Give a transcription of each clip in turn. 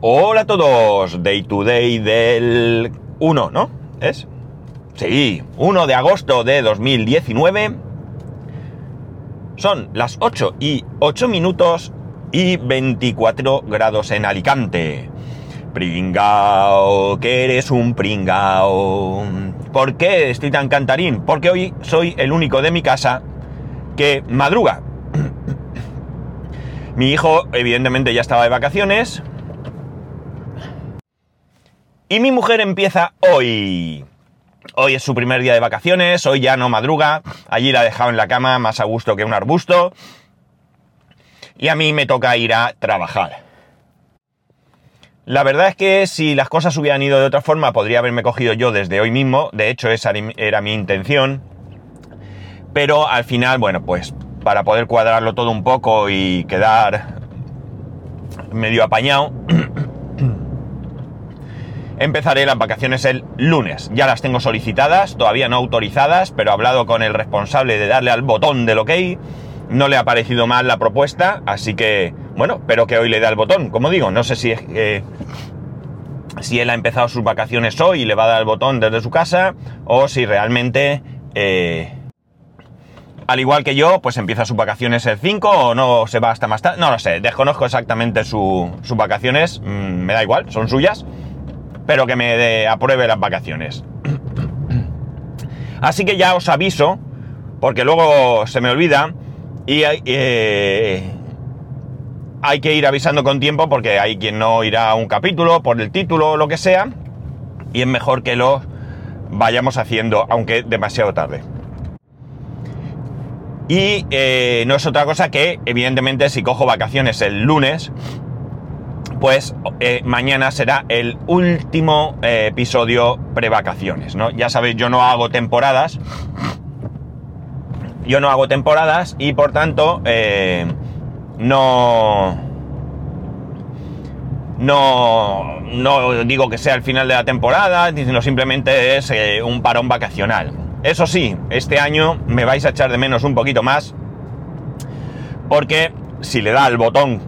Hola a todos, Day to Day del 1, ¿no? ¿Es? Sí, 1 de agosto de 2019. Son las 8 y 8 minutos y 24 grados en Alicante. Pringao, que eres un pringao. ¿Por qué estoy tan cantarín? Porque hoy soy el único de mi casa que madruga. Mi hijo, evidentemente, ya estaba de vacaciones. Y mi mujer empieza hoy. Hoy es su primer día de vacaciones, hoy ya no madruga. Allí la he dejado en la cama más a gusto que un arbusto. Y a mí me toca ir a trabajar. La verdad es que si las cosas hubieran ido de otra forma, podría haberme cogido yo desde hoy mismo. De hecho, esa era mi intención. Pero al final, bueno, pues para poder cuadrarlo todo un poco y quedar medio apañado, empezaré las vacaciones el lunes. Ya las tengo solicitadas, todavía no autorizadas, pero he hablado con el responsable de darle al botón del OK. No le ha parecido mal la propuesta, así que, bueno, espero que hoy le dé al botón. Como digo, no sé si es eh, si él ha empezado sus vacaciones hoy y le va a dar el botón desde su casa, o si realmente eh, al igual que yo, pues empieza sus vacaciones el 5 o no se va hasta más tarde. No lo sé, desconozco exactamente sus vacaciones, mm, me da igual, son suyas, pero que me apruebe las vacaciones. Así que ya os aviso, porque luego se me olvida y eh, hay que ir avisando con tiempo porque hay quien no irá a un capítulo por el título o lo que sea, y es mejor que lo vayamos haciendo, aunque demasiado tarde. Y eh, no es otra cosa que, evidentemente, si cojo vacaciones el lunes, pues eh, mañana será el último eh, episodio pre-vacaciones, ¿no? Ya sabéis, yo no hago temporadas. Yo no hago temporadas y por tanto no, no, no digo que sea el final de la temporada, sino simplemente es un parón vacacional. Eso sí, este año me vais a echar de menos un poquito más, porque si le da el botón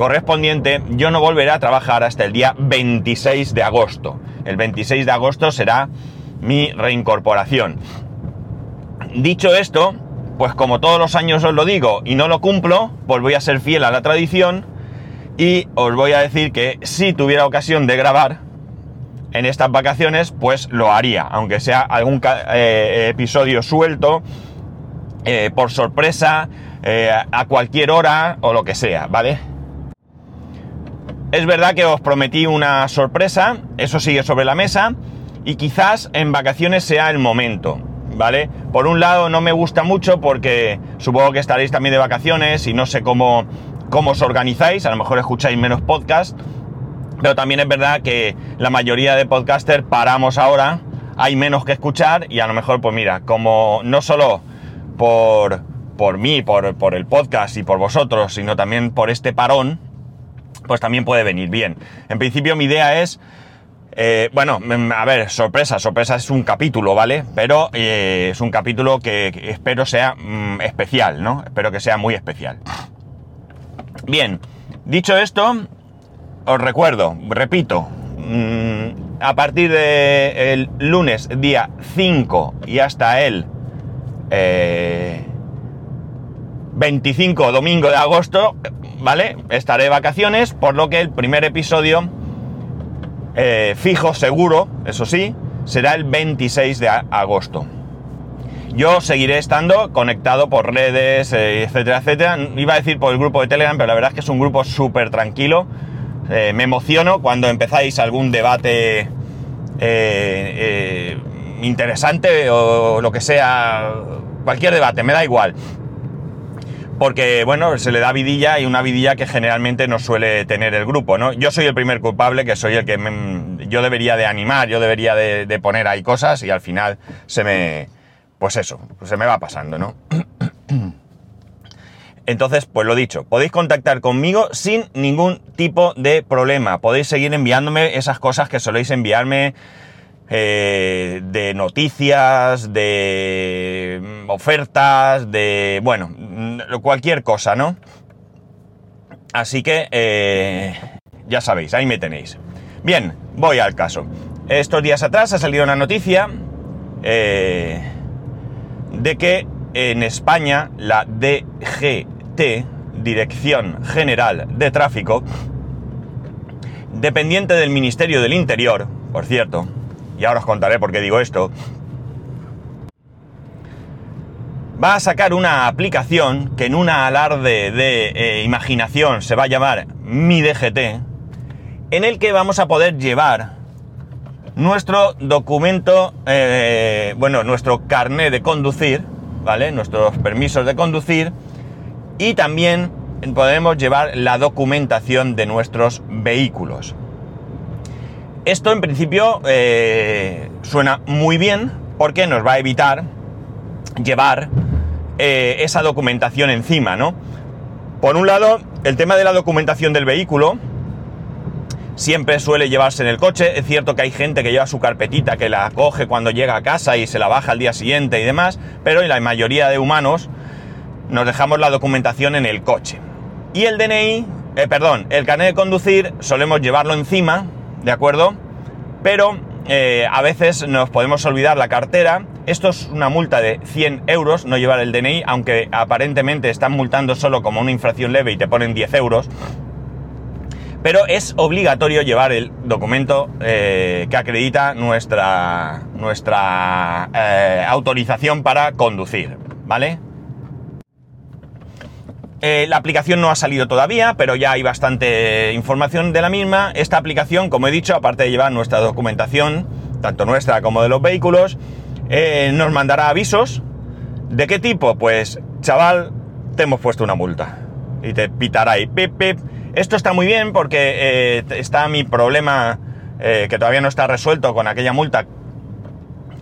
correspondiente, yo no volveré a trabajar hasta el día 26 de agosto. El 26 de agosto será mi reincorporación. Dicho esto, pues como todos los años os lo digo y no lo cumplo, pues voy a ser fiel a la tradición y os voy a decir que si tuviera ocasión de grabar, en estas vacaciones, pues lo haría, aunque sea algún eh, episodio suelto, eh, por sorpresa, eh, a cualquier hora o lo que sea, ¿vale? Es verdad que os prometí una sorpresa, eso sigue sobre la mesa, y quizás en vacaciones sea el momento, ¿vale? Por un lado no me gusta mucho porque supongo que estaréis también de vacaciones y no sé cómo, cómo os organizáis, a lo mejor escucháis menos podcast, pero también es verdad que la mayoría de podcasters paramos ahora, hay menos que escuchar y a lo mejor, pues mira, como no solo por, por mí, por, por el podcast y por vosotros, sino también por este parón, pues también puede venir bien. En principio mi idea es, eh, bueno, mm, a ver, sorpresa, sorpresa es un capítulo, ¿vale? Pero eh, es un capítulo que, espero sea mm, especial, ¿no? Espero que sea muy especial. Bien, dicho esto, os recuerdo, repito, mm, a partir del lunes día 5 y hasta el 25 eh, domingo de agosto, ¿vale? Estaré de vacaciones, por lo que el primer episodio eh, fijo, seguro, eso sí, será el 26 de agosto. Yo seguiré estando conectado por redes, eh, etcétera, etcétera. Iba a decir por el grupo de Telegram, pero la verdad es que es un grupo súper tranquilo eh, me emociono cuando empezáis algún debate interesante o lo que sea, cualquier debate, me da igual. Porque, bueno, se le da vidilla y una vidilla que generalmente no suele tener el grupo, ¿no? Yo soy el primer culpable, que soy el que yo debería de animar, yo debería de, de poner ahí cosas y al final se me, pues eso, se me va pasando, ¿no? Entonces, pues lo dicho, podéis contactar conmigo sin ningún tipo de problema. Podéis seguir enviándome esas cosas que soléis enviarme eh, de noticias, de mm, ofertas, de, bueno, mm, cualquier cosa, ¿no? Así que, eh, ya sabéis, ahí me tenéis. Bien, voy al caso. Estos días atrás ha salido una noticia eh, de que en España la DGT, Dirección General de Tráfico, dependiente del Ministerio del Interior, por cierto, y ahora os contaré por qué digo esto, va a sacar una aplicación que en una alarde de eh, imaginación se va a llamar Mi DGT, en el que vamos a poder llevar nuestro documento, eh, bueno, nuestro carnet de conducir, ¿vale? Nuestros permisos de conducir y también podemos llevar la documentación de nuestros vehículos. Esto en principio eh, suena muy bien porque nos va a evitar llevar eh, esa documentación encima, ¿no? Por un lado, el tema de la documentación del vehículo siempre suele llevarse en el coche. Es cierto que hay gente que lleva su carpetita, que la coge cuando llega a casa y se la baja al día siguiente y demás, pero en la mayoría de humanos nos dejamos la documentación en el coche. Y el DNI, eh, perdón, el carnet de conducir solemos llevarlo encima, ¿de acuerdo? Pero eh, a veces nos podemos olvidar la cartera esto es una multa de 100 euros, no llevar el DNI, aunque aparentemente están multando solo como una infracción leve y te ponen 10 euros. Pero es obligatorio llevar el documento eh, que acredita nuestra, nuestra eh, autorización para conducir, ¿vale? Eh, la aplicación no ha salido todavía, pero ya hay bastante información de la misma. Esta aplicación, como he dicho, aparte de llevar nuestra documentación, tanto nuestra como de los vehículos, eh, nos mandará avisos. ¿De qué tipo? Pues, chaval, te hemos puesto una multa. Y te pitará ahí, pip, pip. Esto está muy bien porque eh, está mi problema que todavía no está resuelto con aquella multa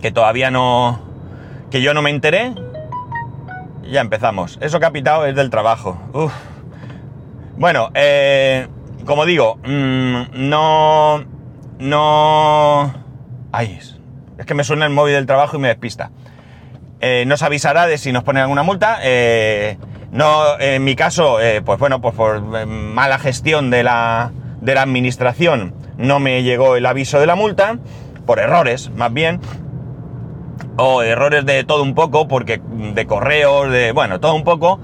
que todavía no... que yo no me enteré. Ya empezamos. Eso que ha pitado es del trabajo. Bueno, como digo, mm, no... no... Ay, es que me suena el móvil del trabajo y me despista. Eh, nos avisará de si nos ponen alguna multa. Eh, no, en mi caso, eh, pues bueno, pues por mala gestión de la, de la administración no me llegó el aviso de la multa, por errores más bien, o errores de todo un poco, porque de correos, de, bueno, todo un poco,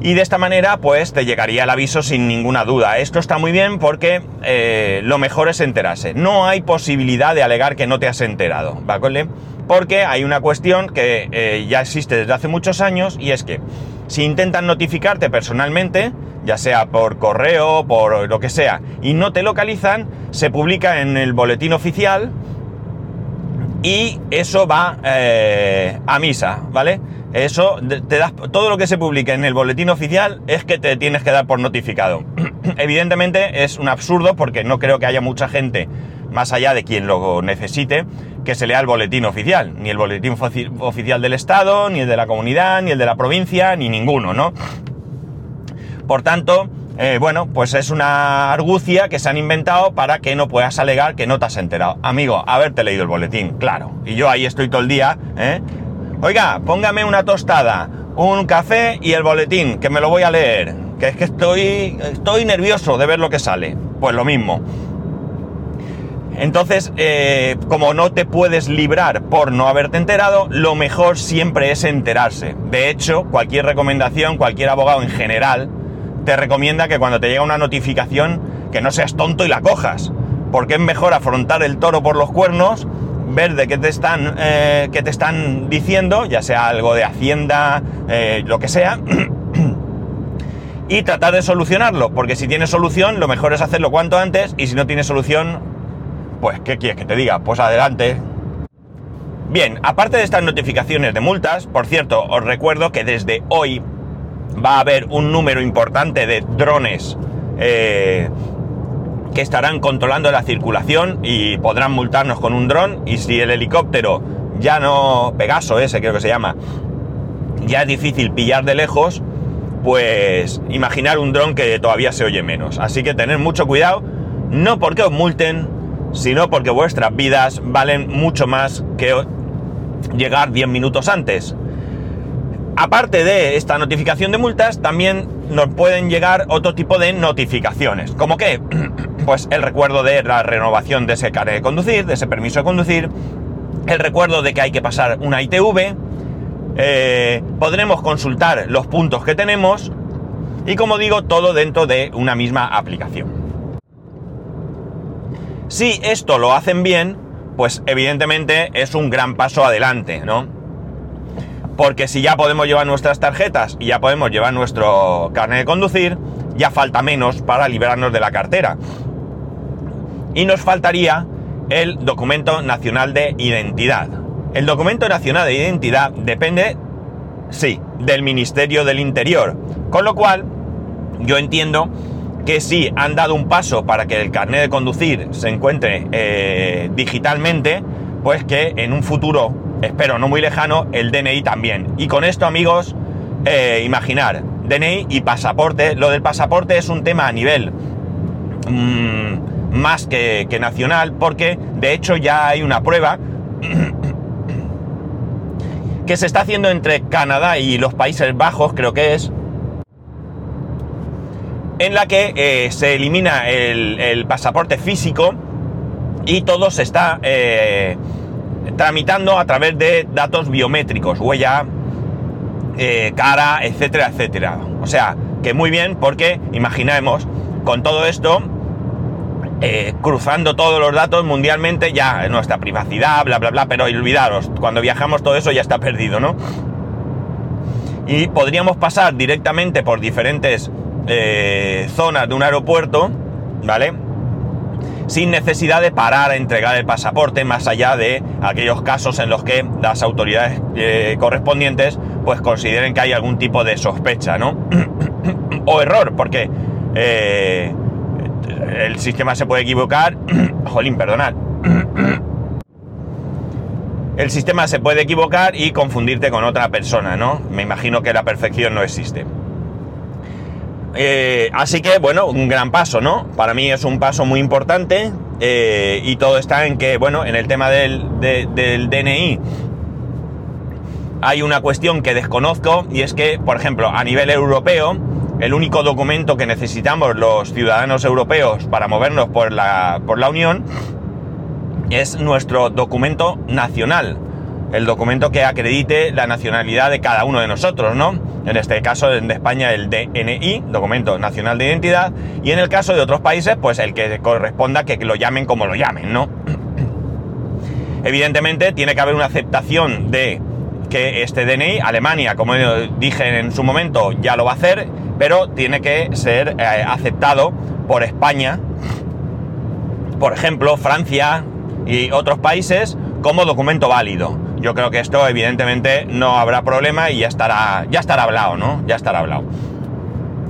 y de esta manera pues te llegaría el aviso sin ninguna duda. Esto está muy bien porque eh, lo mejor es enterarse. No hay posibilidad de alegar que no te has enterado, ¿vale? Porque hay una cuestión que eh, ya existe desde hace muchos años y es que si intentan notificarte personalmente, ya sea por correo, por lo que sea, y no te localizan, se publica en el boletín oficial y eso va eh, a misa, ¿vale? Eso te das todo lo que se publique en el boletín oficial es que te tienes que dar por notificado. Evidentemente es un absurdo porque no creo que haya mucha gente más allá de quien lo necesite que se lea el boletín oficial, ni el boletín oficial del Estado, ni el de la comunidad, ni el de la provincia, ni ninguno, ¿no? Por tanto, eh, bueno, pues es una argucia que se han inventado para que no puedas alegar que no te has enterado. Amigo, haberte leído el boletín, claro. Y yo ahí estoy todo el día, ¿eh? Oiga, póngame una tostada, un café y el boletín, que me lo voy a leer. Que es que estoy, estoy nervioso de ver lo que sale. Pues lo mismo. Entonces, eh, como no te puedes librar por no haberte enterado, lo mejor siempre es enterarse. De hecho, cualquier recomendación, cualquier abogado en general, te recomienda que cuando te llega una notificación, que no seas tonto y la cojas. Porque es mejor afrontar el toro por los cuernos ver de qué te están, eh, te están diciendo, ya sea algo de Hacienda, eh, lo que sea, y tratar de solucionarlo, porque si tiene solución, lo mejor es hacerlo cuanto antes, y si no tiene solución, pues, ¿qué quieres que te diga? Pues adelante. Bien, aparte de estas notificaciones de multas, por cierto, os recuerdo que desde hoy va a haber un número importante de drones eh, que estarán controlando la circulación y podrán multarnos con un dron y si el helicóptero ya no, Pegaso ese creo que se llama, ya es difícil pillar de lejos, pues imaginar un dron que todavía se oye menos. Así que tener mucho cuidado, no porque os multen, sino porque vuestras vidas valen mucho más que llegar 10 minutos antes. Aparte de esta notificación de multas, también nos pueden llegar otro tipo de notificaciones. ¿Como qué? pues el recuerdo de la renovación de ese carnet de conducir, de ese permiso de conducir, el recuerdo de que hay que pasar una ITV, eh, podremos consultar los puntos que tenemos y como digo, todo dentro de una misma aplicación. Si esto lo hacen bien, pues evidentemente es un gran paso adelante, ¿no? Porque si ya podemos llevar nuestras tarjetas y ya podemos llevar nuestro carnet de conducir, ya falta menos para librarnos de la cartera. Y nos faltaría el documento nacional de identidad. El documento nacional de identidad depende, sí, del Ministerio del Interior. Con lo cual, yo entiendo que si han dado un paso para que el carnet de conducir se encuentre eh, digitalmente, pues que en un futuro, espero no muy lejano, el DNI también. Y con esto, amigos, eh, imaginar, DNI y pasaporte. Lo del pasaporte es un tema a nivel mm, más que, que nacional, porque de hecho ya hay una prueba que se está haciendo entre Canadá y los Países Bajos, creo que es, en la que eh, se elimina el, pasaporte físico y todo se está eh, tramitando a través de datos biométricos, huella, eh, cara, etcétera, etcétera. O sea, que muy bien porque imaginemos con todo esto, cruzando todos los datos mundialmente, ya nuestra privacidad, bla, bla, bla, pero olvidaros, cuando viajamos todo eso ya está perdido, ¿no? Y podríamos pasar directamente por diferentes eh, zonas de un aeropuerto, ¿vale? Sin necesidad de parar a entregar el pasaporte, más allá de aquellos casos en los que las autoridades eh, correspondientes pues consideren que hay algún tipo de sospecha, ¿no? o error, porque eh, el sistema se puede equivocar. Jolín, perdonad. el sistema se puede equivocar y confundirte con otra persona, ¿no? Me imagino que la perfección no existe. Eh, así que, bueno, un gran paso, ¿no? Para mí es un paso muy importante eh, y todo está en que, bueno, en el tema del, del DNI hay una cuestión que desconozco y es que, por ejemplo, a nivel europeo, el único documento que necesitamos los ciudadanos europeos para movernos por la, por la Unión es nuestro documento nacional, el documento que acredite la nacionalidad de cada uno de nosotros, ¿no? En este caso de España el DNI, Documento Nacional de Identidad, y en el caso de otros países, pues el que corresponda que lo llamen como lo llamen, ¿no? Evidentemente tiene que haber una aceptación de que este DNI, Alemania, como dije en su momento, ya lo va a hacer, pero tiene que ser eh, aceptado por España, por ejemplo, Francia y otros países como documento válido yo creo que esto evidentemente no habrá problema y ya estará, ya estará hablado, ¿no? Ya estará hablado.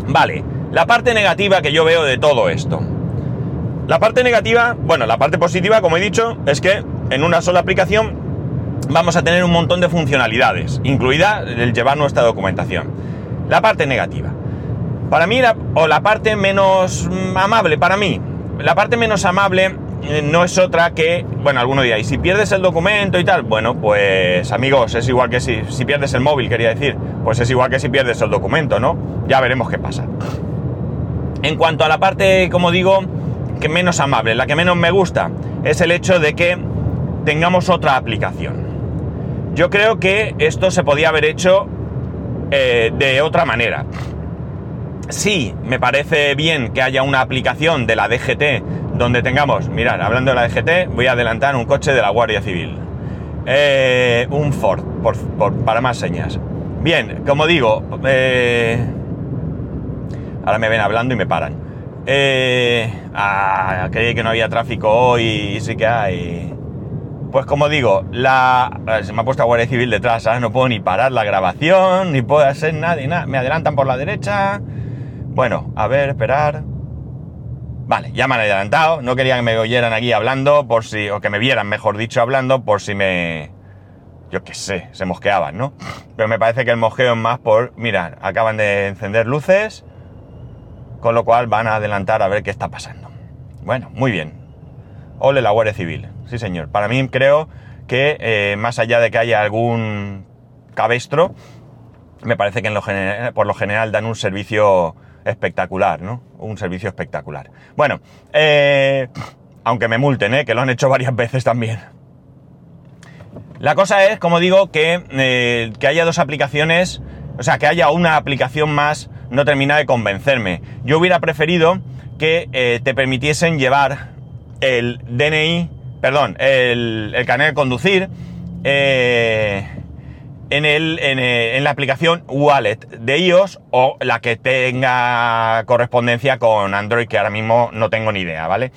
Vale, la parte negativa que yo veo de todo esto. La parte negativa, bueno, la parte positiva, como he dicho, es que en una sola aplicación vamos a tener un montón de funcionalidades, incluida el llevar nuestra documentación. La parte negativa. Para mí, o la parte menos amable, para mí, la parte menos amable no es otra que, bueno, alguno dirá, y si pierdes el documento y tal, bueno, pues amigos, es igual que si, si pierdes el móvil, quería decir, pues es igual que si pierdes el documento, ¿no? Ya veremos qué pasa. En cuanto a la parte, como digo, que menos amable, la que menos me gusta, es el hecho de que tengamos otra aplicación. Yo creo que esto se podía haber hecho eh, de otra manera. Sí, me parece bien que haya una aplicación de la DGT donde tengamos, mirad, hablando de la DGT, voy a adelantar un coche de la Guardia Civil. Eh, un Ford, para más señas. Bien, como digo, eh, ahora me ven hablando y me paran. Eh, ah, creí que no había tráfico hoy y sí que hay. Pues como digo, la, se me ha puesto la Guardia Civil detrás, no puedo ni parar la grabación, ni puedo hacer nada, y nada. Me adelantan por la derecha. Bueno, a ver, esperar. Vale, ya me han adelantado, no quería que me oyeran aquí hablando, por si, o que me vieran, mejor dicho, hablando, por si me, yo qué sé, se mosqueaban, ¿no? Pero me parece que el mosqueo es más por, mira, acaban de encender luces, con lo cual van a adelantar a ver qué está pasando. Bueno, muy bien. Ole la Guardia Civil, sí señor. Para mí creo que eh, más allá de que haya algún cabestro, me parece que en lo por lo general dan un servicio espectacular, ¿no? Un servicio espectacular. Bueno, eh, aunque me multen, ¿eh? Que lo han hecho varias veces también. La cosa es, como digo, que, eh, que haya dos aplicaciones, o sea, que haya una aplicación más, no termina de convencerme. Yo hubiera preferido que eh, te permitiesen llevar el DNI, perdón, el, el de conducir, eh, en, el, eh, en, la aplicación Wallet de iOS o la que tenga correspondencia con Android, que ahora mismo no tengo ni idea, ¿vale?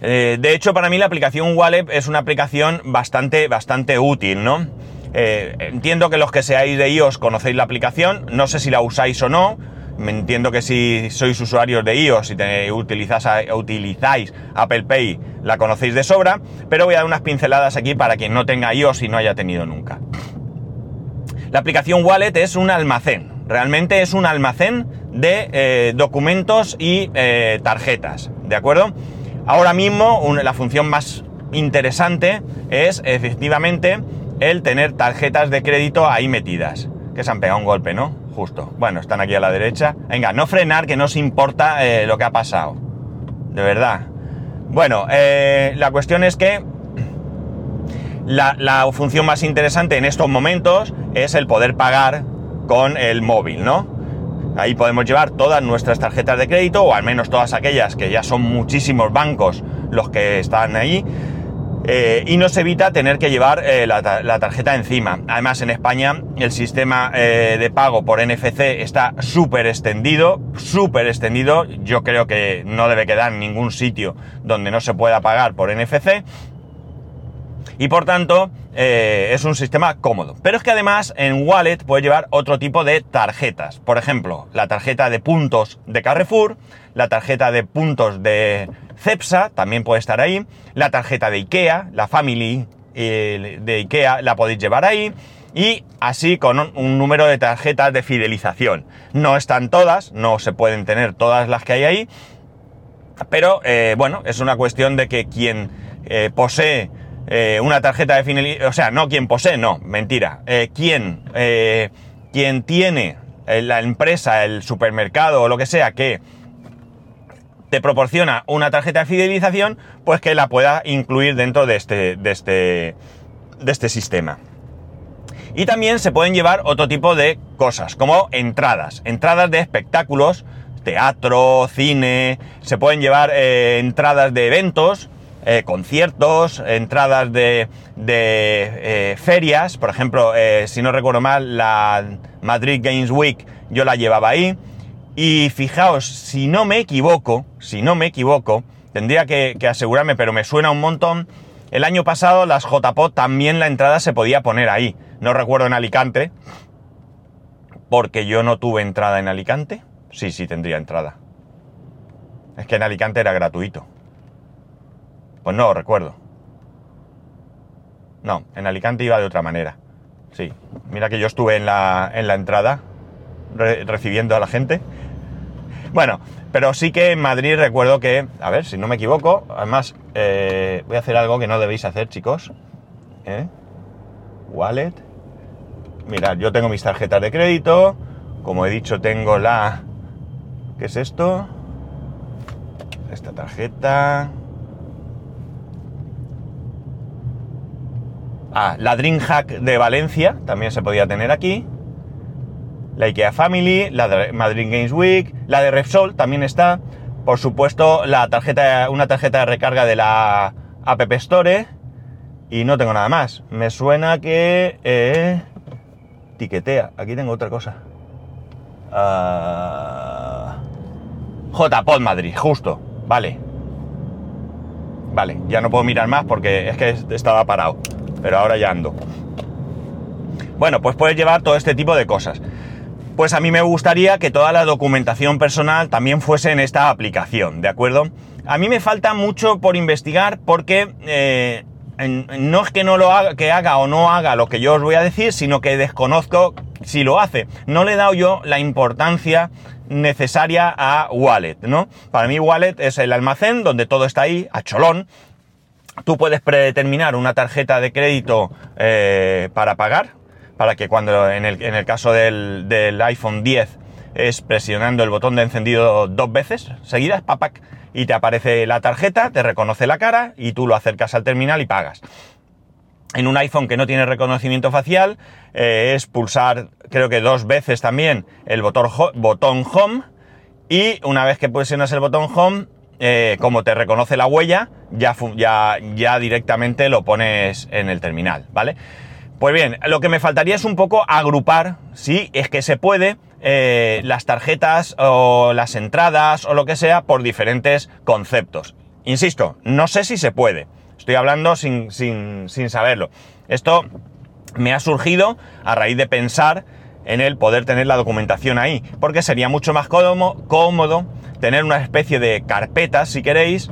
Eh, de hecho, para mí la aplicación Wallet es una aplicación bastante, bastante útil, ¿no? Eh, entiendo que los que seáis de iOS conocéis la aplicación, no sé si la usáis o no, me entiendo que si sois usuarios de iOS y te, utilizáis Apple Pay, la conocéis de sobra, pero voy a dar unas pinceladas aquí para quien no tenga iOS y no haya tenido nunca. La aplicación Wallet es un almacén, realmente es un almacén de eh, documentos y eh, tarjetas, ¿de acuerdo? Ahora mismo la función más interesante es efectivamente el tener tarjetas de crédito ahí metidas, que se han pegado un golpe, ¿no? Justo. Bueno, están aquí a la derecha. Venga, no frenar, que no os importa eh, lo que ha pasado. De verdad. Bueno, eh, la cuestión es que la, la, función más interesante en estos momentos es el poder pagar con el móvil, ¿no? Ahí podemos llevar todas nuestras tarjetas de crédito, o al menos todas aquellas, que ya son muchísimos bancos los que están ahí, eh, y nos evita tener que llevar eh, la, tarjeta encima. Además, en España el sistema eh, de pago por NFC está súper extendido, súper extendido. Yo creo que no debe quedar ningún sitio donde no se pueda pagar por NFC. Y por tanto, es un sistema cómodo. Pero es que además en Wallet puede llevar otro tipo de tarjetas. Por ejemplo, la tarjeta de puntos de Carrefour, la tarjeta de puntos de CEPSA también puede estar ahí. La tarjeta de IKEA, la Family eh, de IKEA, la podéis llevar ahí. Y así con un, número de tarjetas de fidelización. No están todas, no se pueden tener todas las que hay ahí. Pero eh, bueno, es una cuestión de que quien eh, posee una tarjeta de fidelización, o sea, no quien posee, no, mentira. quien, quien tiene la empresa, el supermercado o lo que sea que te proporciona una tarjeta de fidelización, pues que la pueda incluir dentro de este, de este, de este sistema. Y también se pueden llevar otro tipo de cosas, como entradas, entradas de espectáculos, teatro, cine, se pueden llevar eh, entradas de eventos, eh, conciertos, entradas de, de eh, ferias, por ejemplo, si no recuerdo mal, la Madrid Games Week yo la llevaba ahí, y fijaos, si no me equivoco, si no me equivoco, tendría que, asegurarme, pero me suena un montón. El año pasado las JPOT también la entrada se podía poner ahí. No recuerdo en Alicante, porque yo no tuve entrada en Alicante. Sí, sí tendría entrada. Es que en Alicante era gratuito. Pues no recuerdo. No, en Alicante iba de otra manera. Sí, mira que yo estuve en la, en la entrada recibiendo a la gente bueno, pero sí que en Madrid recuerdo que, a ver, si no me equivoco, además eh, voy a hacer algo que no debéis hacer, chicos. ¿Eh? Wallet. Mirad, yo tengo mis tarjetas de crédito. Como he dicho, tengo la... ¿Qué es esto? Esta tarjeta. Ah, la DreamHack de Valencia también se podía tener aquí la IKEA Family, la de Madrid Games Week, la de Repsol también está. Por supuesto, la tarjeta, una tarjeta de recarga de la App Store. Y no tengo nada más. Me suena que... Eh, tiquetea. Aquí tengo otra cosa. Uh, JPod Madrid, justo. Vale. Vale, ya no puedo mirar más porque es que estaba parado. Pero ahora ya ando. Bueno, pues puedes llevar todo este tipo de cosas pues a mí me gustaría que toda la documentación personal también fuese en esta aplicación, ¿de acuerdo? A mí me falta mucho por investigar porque eh, no es que no lo haga, que haga o no haga lo que yo os voy a decir, sino que desconozco si lo hace. No le he dado yo la importancia necesaria a Wallet, ¿no? Para mí Wallet es el almacén donde todo está ahí, a cholón. Tú puedes predeterminar una tarjeta de crédito eh, para pagar, para que cuando en el, caso del, iPhone 10 es presionando el botón de encendido dos veces seguidas, papac, y te aparece la tarjeta, te reconoce la cara y tú lo acercas al terminal y pagas. En un iPhone que no tiene reconocimiento facial eh, es pulsar creo que dos veces también el botón, botón Home y una vez que presionas el botón Home, eh, como te reconoce la huella, ya, ya, ya directamente lo pones en el terminal, ¿vale? Pues bien, lo que me faltaría es un poco agrupar, si es que se puede, eh, las tarjetas o las entradas o lo que sea por diferentes conceptos. Insisto, no sé si se puede. Estoy hablando sin, sin, sin saberlo. Esto me ha surgido a raíz de pensar en el poder tener la documentación ahí, porque sería mucho más cómodo, cómodo tener una especie de carpetas, si queréis,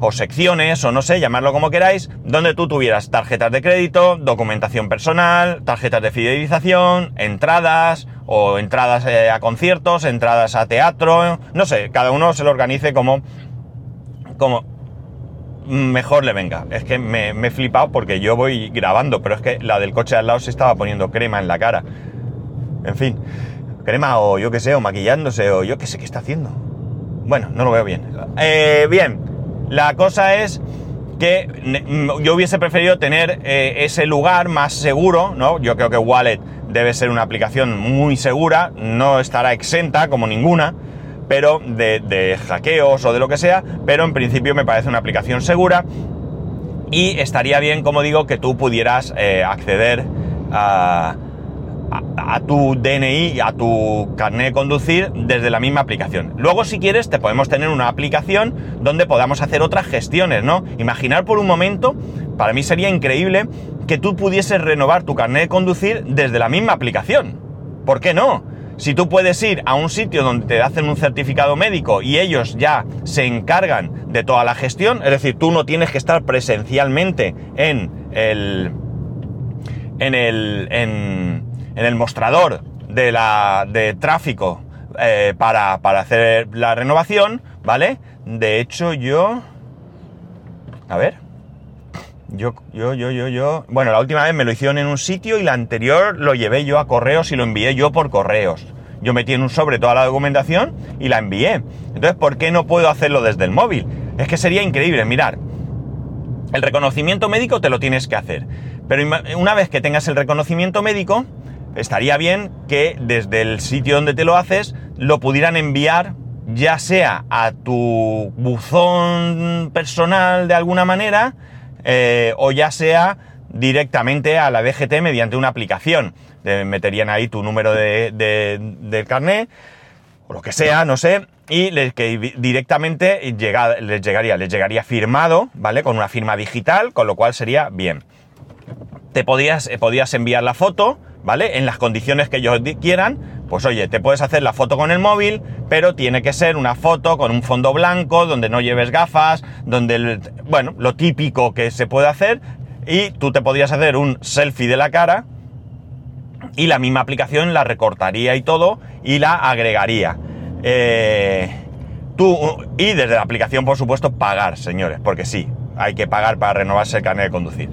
o secciones, o no sé, llamarlo como queráis, donde tú tuvieras tarjetas de crédito, documentación personal, tarjetas de fidelización, entradas, o entradas eh, a conciertos, entradas a teatro, no sé, cada uno se lo organice como, como mejor le venga. Es que me, he flipado porque yo voy grabando, pero es que la del coche al lado se estaba poniendo crema en la cara. En fin, crema o yo qué sé, o maquillándose, o yo qué sé qué está haciendo. Bueno, no lo veo bien. Eh, bien, la cosa es que mm, yo hubiese preferido tener eh, ese lugar más seguro, ¿no? Yo creo que Wallet debe ser una aplicación muy segura, no estará exenta como ninguna, pero de, hackeos o de lo que sea, pero en principio me parece una aplicación segura y estaría bien, como digo, que tú pudieras eh, acceder a a, tu DNI, a tu carnet de conducir desde la misma aplicación. Luego, si quieres, te podemos tener una aplicación donde podamos hacer otras gestiones, ¿no? Imaginar por un momento, para mí sería increíble que tú pudieses renovar tu carnet de conducir desde la misma aplicación. ¿Por qué no? Si tú puedes ir a un sitio donde te hacen un certificado médico y ellos ya se encargan de toda la gestión, es decir, tú no tienes que estar presencialmente en el en el en, en el mostrador de, la, de tráfico eh, para, hacer la renovación, ¿vale? De hecho, yo... A ver. Yo, yo, yo, yo, yo... Bueno, la última vez me lo hicieron en un sitio y la anterior lo llevé yo a correos y lo envié yo por correos. Yo metí en un sobre toda la documentación y la envié. Entonces, ¿por qué no puedo hacerlo desde el móvil? Es que sería increíble, mirar. El reconocimiento médico te lo tienes que hacer. Pero una vez que tengas el reconocimiento médico, estaría bien que desde el sitio donde te lo haces lo pudieran enviar ya sea a tu buzón personal de alguna manera eh, o ya sea directamente a la DGT mediante una aplicación. Te meterían ahí tu número de, del carnet o lo que sea, no sé, y que directamente les llegaría, les llegaría firmado, ¿vale? Con una firma digital, con lo cual sería bien. Te podías, eh, podías enviar la foto, ¿vale? En las condiciones que ellos quieran, pues oye, te puedes hacer la foto con el móvil, pero tiene que ser una foto con un fondo blanco, donde no lleves gafas, donde, bueno, lo típico que se puede hacer, y tú te podrías hacer un selfie de la cara, y la misma aplicación la recortaría y todo, y la agregaría. Eh, tú, y desde la aplicación, por supuesto, pagar, señores, porque sí, hay que pagar para renovarse el carnet de conducir.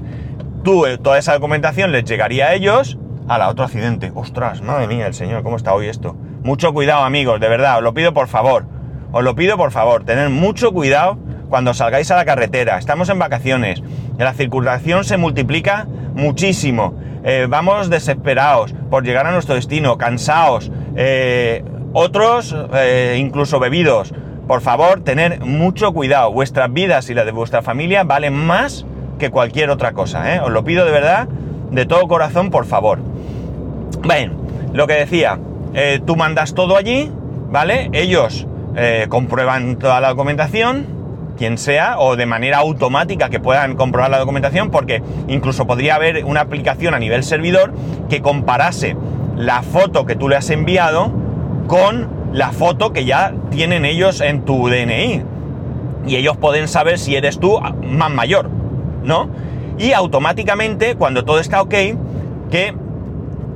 Tú, eh, toda esa documentación les llegaría a ellos, la otro accidente. Ostras, madre mía, el señor, ¿cómo está hoy esto? Mucho cuidado, amigos, de verdad, os lo pido por favor. Os lo pido por favor, tener mucho cuidado cuando salgáis a la carretera. Estamos en vacaciones. La circulación se multiplica muchísimo. Eh, vamos desesperados por llegar a nuestro destino, cansados. Eh, otros eh, incluso bebidos. Por favor, tener mucho cuidado. Vuestras vidas y las de vuestra familia valen más que cualquier otra cosa. Os lo pido de verdad, de todo corazón, por favor. Bien, lo que decía, eh, tú mandas todo allí, ¿vale? Ellos eh, comprueban toda la documentación, quien sea, o de manera automática que puedan comprobar la documentación, porque incluso podría haber una aplicación a nivel servidor que comparase la foto que tú le has enviado con la foto que ya tienen ellos en tu DNI. Y ellos pueden saber si eres tú más mayor, ¿no? Y automáticamente, cuando todo está ok, que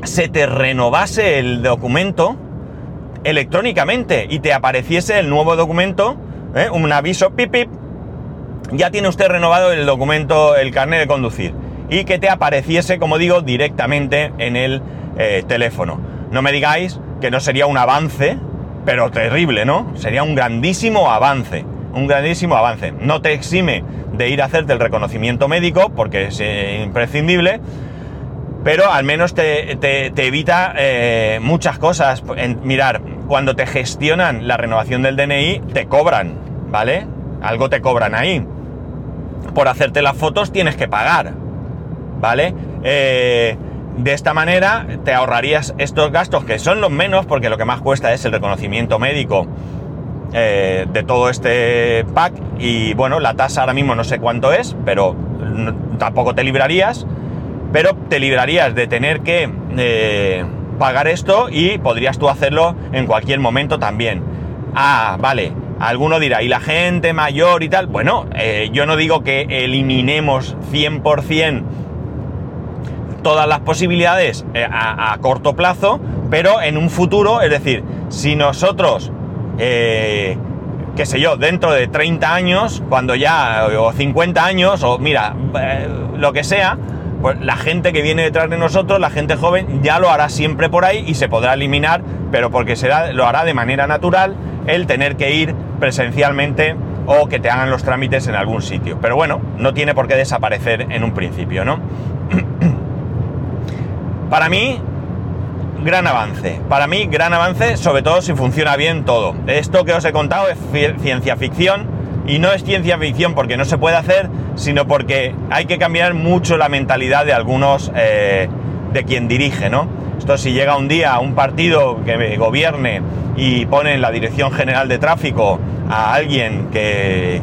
se te renovase el documento electrónicamente y te apareciese el nuevo documento, ¿eh? un aviso, pip, ya tiene usted renovado el documento, el carnet de conducir, y que te apareciese, como digo, directamente en el eh, teléfono. No me digáis que no sería un avance pero terrible, ¿no? Sería un grandísimo avance, un grandísimo avance. No te exime de ir a hacerte el reconocimiento médico, porque es eh, imprescindible, pero al menos te, evita eh, muchas cosas. En, mirar, cuando te gestionan la renovación del DNI, te cobran, ¿vale? Algo te cobran ahí. Por hacerte las fotos tienes que pagar, ¿vale? Eh, de esta manera te ahorrarías estos gastos que son los menos porque lo que más cuesta es el reconocimiento médico eh, de todo este pack y bueno, la tasa ahora mismo no sé cuánto es, pero tampoco te librarías, pero te librarías de tener que eh, pagar esto y podrías tú hacerlo en cualquier momento también. Ah, vale, alguno dirá, ¿y la gente mayor y tal? Bueno, eh, yo no digo que eliminemos 100% todas las posibilidades eh, a, corto plazo, pero en un futuro, es decir, si nosotros, eh, qué sé yo, dentro de 30 años, cuando ya, o 50 años, o mira, lo que sea, pues la gente que viene detrás de nosotros, la gente joven, ya lo hará siempre por ahí y se podrá eliminar, pero porque será, lo hará de manera natural el tener que ir presencialmente o que te hagan los trámites en algún sitio. Pero bueno, no tiene por qué desaparecer en un principio, ¿no? Para mí, gran avance. Para mí, gran avance, sobre todo si funciona bien todo. Esto que os he contado es ciencia ficción y no es ciencia ficción porque no se puede hacer, sino porque hay que cambiar mucho la mentalidad de algunos, eh, de quien dirige, ¿no? Esto si llega un día a un partido que gobierne y pone en la Dirección General de Tráfico a alguien que,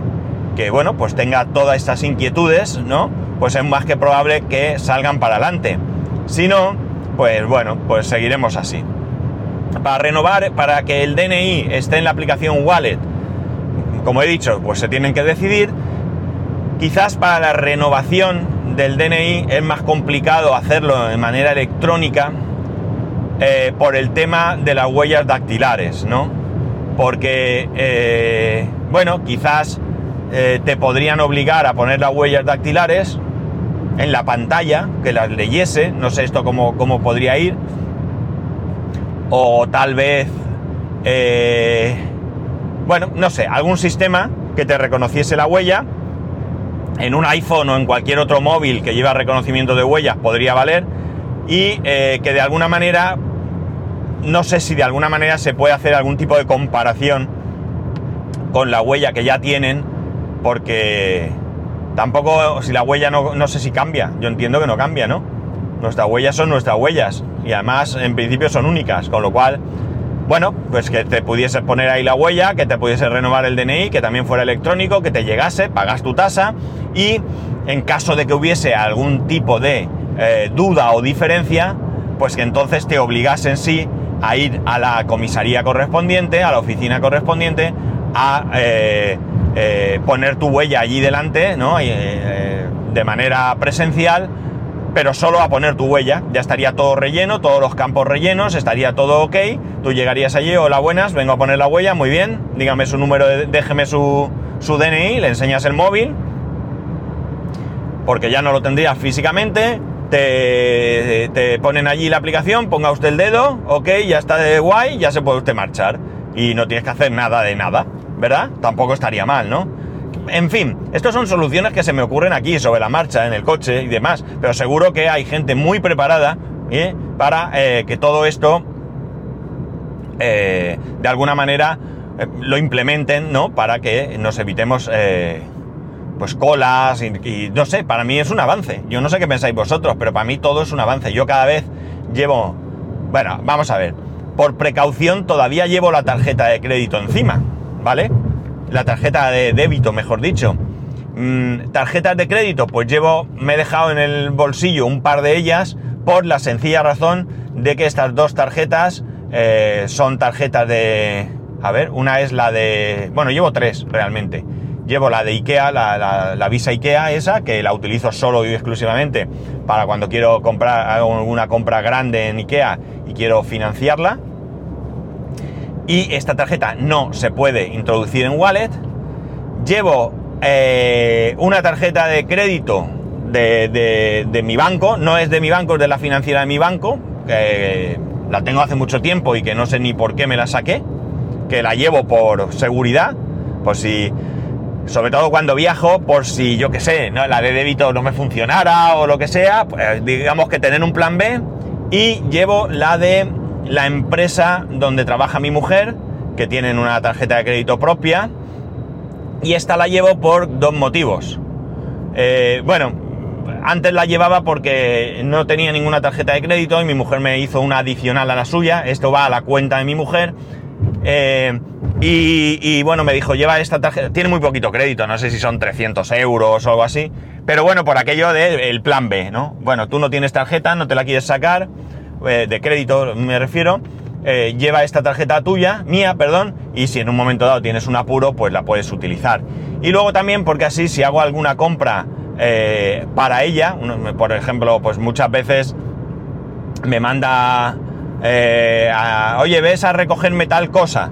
que, bueno, pues tenga todas estas inquietudes, ¿no? Pues es más que probable que salgan para adelante. Si no, pues bueno, pues seguiremos así. Para renovar, para que el DNI esté en la aplicación Wallet, como he dicho, pues se tienen que decidir. Quizás para la renovación del DNI es más complicado hacerlo de manera electrónica eh, por el tema de las huellas dactilares, ¿no? Porque, eh, bueno, quizás eh, te podrían obligar a poner las huellas dactilares en la pantalla, que las leyese, no sé esto cómo, cómo podría ir, o tal vez, bueno, no sé, algún sistema que te reconociese la huella, en un iPhone o en cualquier otro móvil que lleva reconocimiento de huellas podría valer, y eh, que de alguna manera, no sé si de alguna manera se puede hacer algún tipo de comparación con la huella que ya tienen, porque Tampoco, si la huella no, sé si cambia, yo entiendo que no cambia, ¿no? Nuestras huellas son nuestras huellas y además en principio son únicas, con lo cual, bueno, pues que te pudiese poner ahí la huella, que te pudiese renovar el DNI, que también fuera electrónico, que te llegase, pagas tu tasa y en caso de que hubiese algún tipo de eh, duda o diferencia, pues que entonces te obligase en sí a ir a la comisaría correspondiente, a la oficina correspondiente, a... Eh, eh, poner tu huella allí delante, ¿no? De manera presencial, pero solo a poner tu huella. Ya estaría todo relleno, todos los campos rellenos, estaría todo ok. Tú llegarías allí, hola buenas, vengo a poner la huella, muy bien. Dígame su número, déjeme su, su DNI, le enseñas el móvil, porque ya no lo tendrías físicamente. Te, te, ponen allí la aplicación, ponga usted el dedo, ok, ya está de guay, ya se puede usted marchar. Y no tienes que hacer nada de nada. ¿verdad? Tampoco estaría mal, ¿no? En fin, estas son soluciones que se me ocurren aquí sobre la marcha, en el coche y demás, pero seguro que hay gente muy preparada ¿eh? para eh, que todo esto eh, de alguna manera lo implementen, ¿no? Para que nos evitemos pues colas y, y, no sé, para mí es un avance. Yo no sé qué pensáis vosotros, pero para mí todo es un avance. Yo cada vez llevo, bueno, vamos a ver, por precaución todavía llevo la tarjeta de crédito encima. ¿vale? La tarjeta de débito, mejor dicho. Mm, tarjetas de crédito, pues llevo, me he dejado en el bolsillo un par de ellas por la sencilla razón de que estas dos tarjetas eh, son tarjetas de... A ver, una es la de... Bueno, llevo tres realmente. Llevo la de Ikea, la, la, Visa Ikea esa, que la utilizo solo y exclusivamente para cuando quiero comprar alguna compra grande en Ikea y quiero financiarla y esta tarjeta no se puede introducir en wallet. Llevo eh, una tarjeta de crédito de, mi banco, no es de mi banco, es de la financiera de mi banco, que la tengo hace mucho tiempo y que no sé ni por qué me la saqué. que la llevo por seguridad, por si, sobre todo cuando viajo, por si yo que sé, ¿no? la de débito no me funcionara o lo que sea, pues digamos que tener un plan B y llevo la de la empresa donde trabaja mi mujer, que tienen una tarjeta de crédito propia, y esta la llevo por dos motivos. Eh, bueno, antes la llevaba porque no tenía ninguna tarjeta de crédito y mi mujer me hizo una adicional a la suya. Esto va a la cuenta de mi mujer. Eh, y, bueno, me dijo, lleva esta tarjeta, tiene muy poquito crédito, no sé si son 300 euros o algo así, pero bueno, por aquello del plan B, ¿no? Bueno, tú no tienes tarjeta, no te la quieres sacar, eh, de crédito me refiero, eh, lleva esta tarjeta tuya, mía, perdón, y si en un momento dado tienes un apuro, pues la puedes utilizar. Y luego también porque así si hago alguna compra para ella, por ejemplo, pues muchas veces me manda eh, oye, ves a recogerme tal cosa,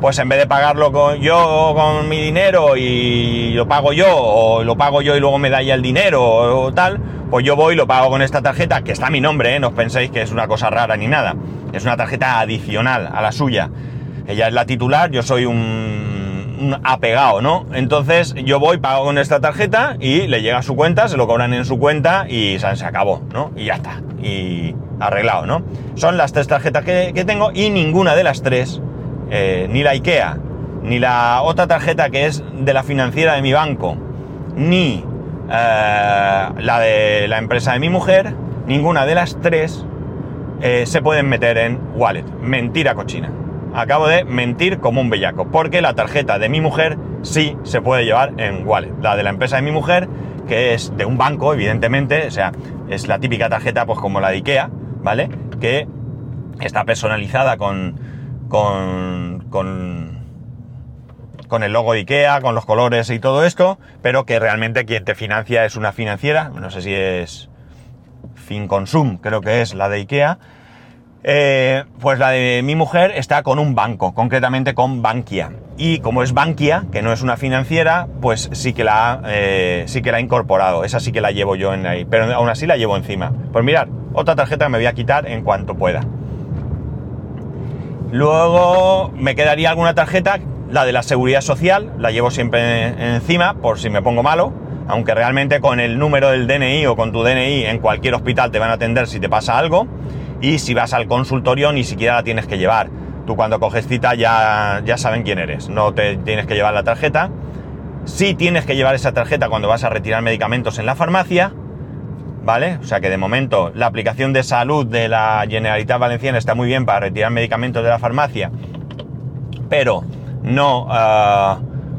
pues en vez de pagarlo con, yo con mi dinero y lo pago yo, o lo pago yo y luego me da ya el dinero o, tal, pues yo voy y lo pago con esta tarjeta, que está mi nombre, ¿eh? no os penséis que es una cosa rara ni nada, es una tarjeta adicional a la suya. Ella es la titular, yo soy un, un apegado, ¿no? Entonces yo voy, pago con esta tarjeta y le llega a su cuenta, se lo cobran en su cuenta y se acabó, ¿no? Y ya está. Y, arreglado, ¿no? Son las tres tarjetas que, tengo y ninguna de las tres, eh, ni la IKEA, ni la otra tarjeta que es de la financiera de mi banco, ni eh, la de la empresa de mi mujer, ninguna de las tres eh, se pueden meter en wallet. Mentira cochina. Acabo de mentir como un bellaco, porque la tarjeta de mi mujer sí se puede llevar en wallet. La de la empresa de mi mujer, que es de un banco, evidentemente, o sea, es la típica tarjeta pues como la de IKEA, ¿vale? Que está personalizada con, con, con, con el logo de IKEA, con los colores y todo esto, pero que realmente quien te financia es una financiera, no sé si es FinConsum, creo que es la de IKEA, eh, pues la de mi mujer está con un banco, concretamente con Bankia. Y como es Bankia, que no es una financiera, pues sí que la, eh, sí que la ha incorporado. Esa sí que la llevo yo en ahí, pero aún así la llevo encima. Pues mirad, otra tarjeta me voy a quitar en cuanto pueda. Luego me quedaría alguna tarjeta, la de la seguridad social, la llevo siempre encima por si me pongo malo, aunque realmente con el número del DNI o con tu DNI en cualquier hospital te van a atender si te pasa algo y si vas al consultorio ni siquiera la tienes que llevar. Tú cuando coges cita ya, ya saben quién eres, no te tienes que llevar la tarjeta. Sí tienes que llevar esa tarjeta cuando vas a retirar medicamentos en la farmacia, ¿vale? O sea que de momento la aplicación de salud de la Generalitat Valenciana está muy bien para retirar medicamentos de la farmacia, pero no, ah,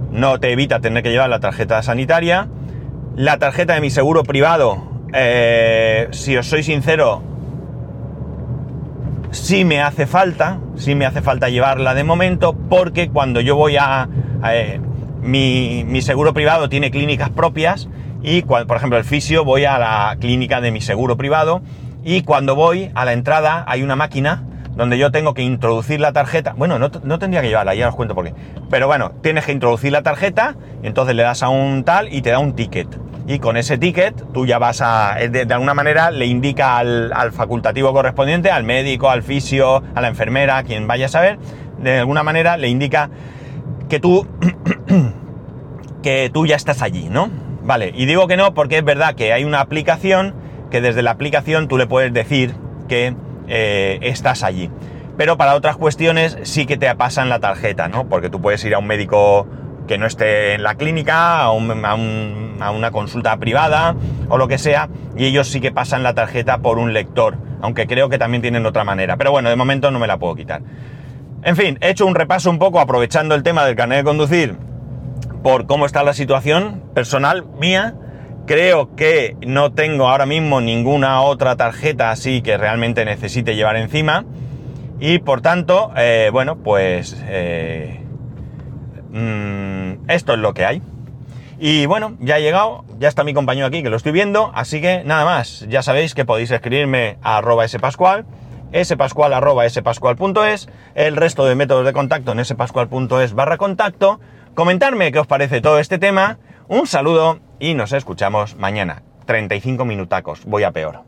no te evita tener que llevar la tarjeta sanitaria. La tarjeta de mi seguro privado, eh, si os soy sincero, sí me hace falta, sí me hace falta llevarla de momento, porque cuando yo voy a... Eh, mi, mi seguro privado tiene clínicas propias y, por ejemplo, el fisio, voy a la clínica de mi seguro privado y cuando voy a la entrada hay una máquina donde yo tengo que introducir la tarjeta. Bueno, no, tendría que llevarla, ya os cuento por qué. Pero bueno, tienes que introducir la tarjeta, entonces le das a un tal y te da un ticket. Y con ese ticket tú ya vas a, de, alguna manera le indica al, al, facultativo correspondiente, al médico, al fisio, a la enfermera, quien vaya a saber, de alguna manera le indica que tú, que tú ya estás allí, ¿no? Vale, y digo que no porque es verdad que hay una aplicación que desde la aplicación tú le puedes decir que eh, estás allí. Pero para otras cuestiones sí que te pasan la tarjeta, ¿no? Porque tú puedes ir a un médico que no esté en la clínica, a, una consulta privada o lo que sea, y ellos sí que pasan la tarjeta por un lector, aunque creo que también tienen otra manera. Pero bueno, de momento no me la puedo quitar. En fin, he hecho un repaso un poco aprovechando el tema del carnet de conducir por cómo está la situación personal mía. Creo que no tengo ahora mismo ninguna otra tarjeta así que realmente necesite llevar encima. Y por tanto, eh, bueno, pues eh, mm, esto es lo que hay. Y bueno, ya he llegado, ya está mi compañero aquí que lo estoy viendo, así que nada más, ya sabéis que podéis escribirme a arroba spascual, spascual arroba spascual.es, el resto de métodos de contacto en spascual.es barra contacto comentarme qué os parece todo este tema, un saludo y nos escuchamos mañana. 35 minutacos, voy a peor.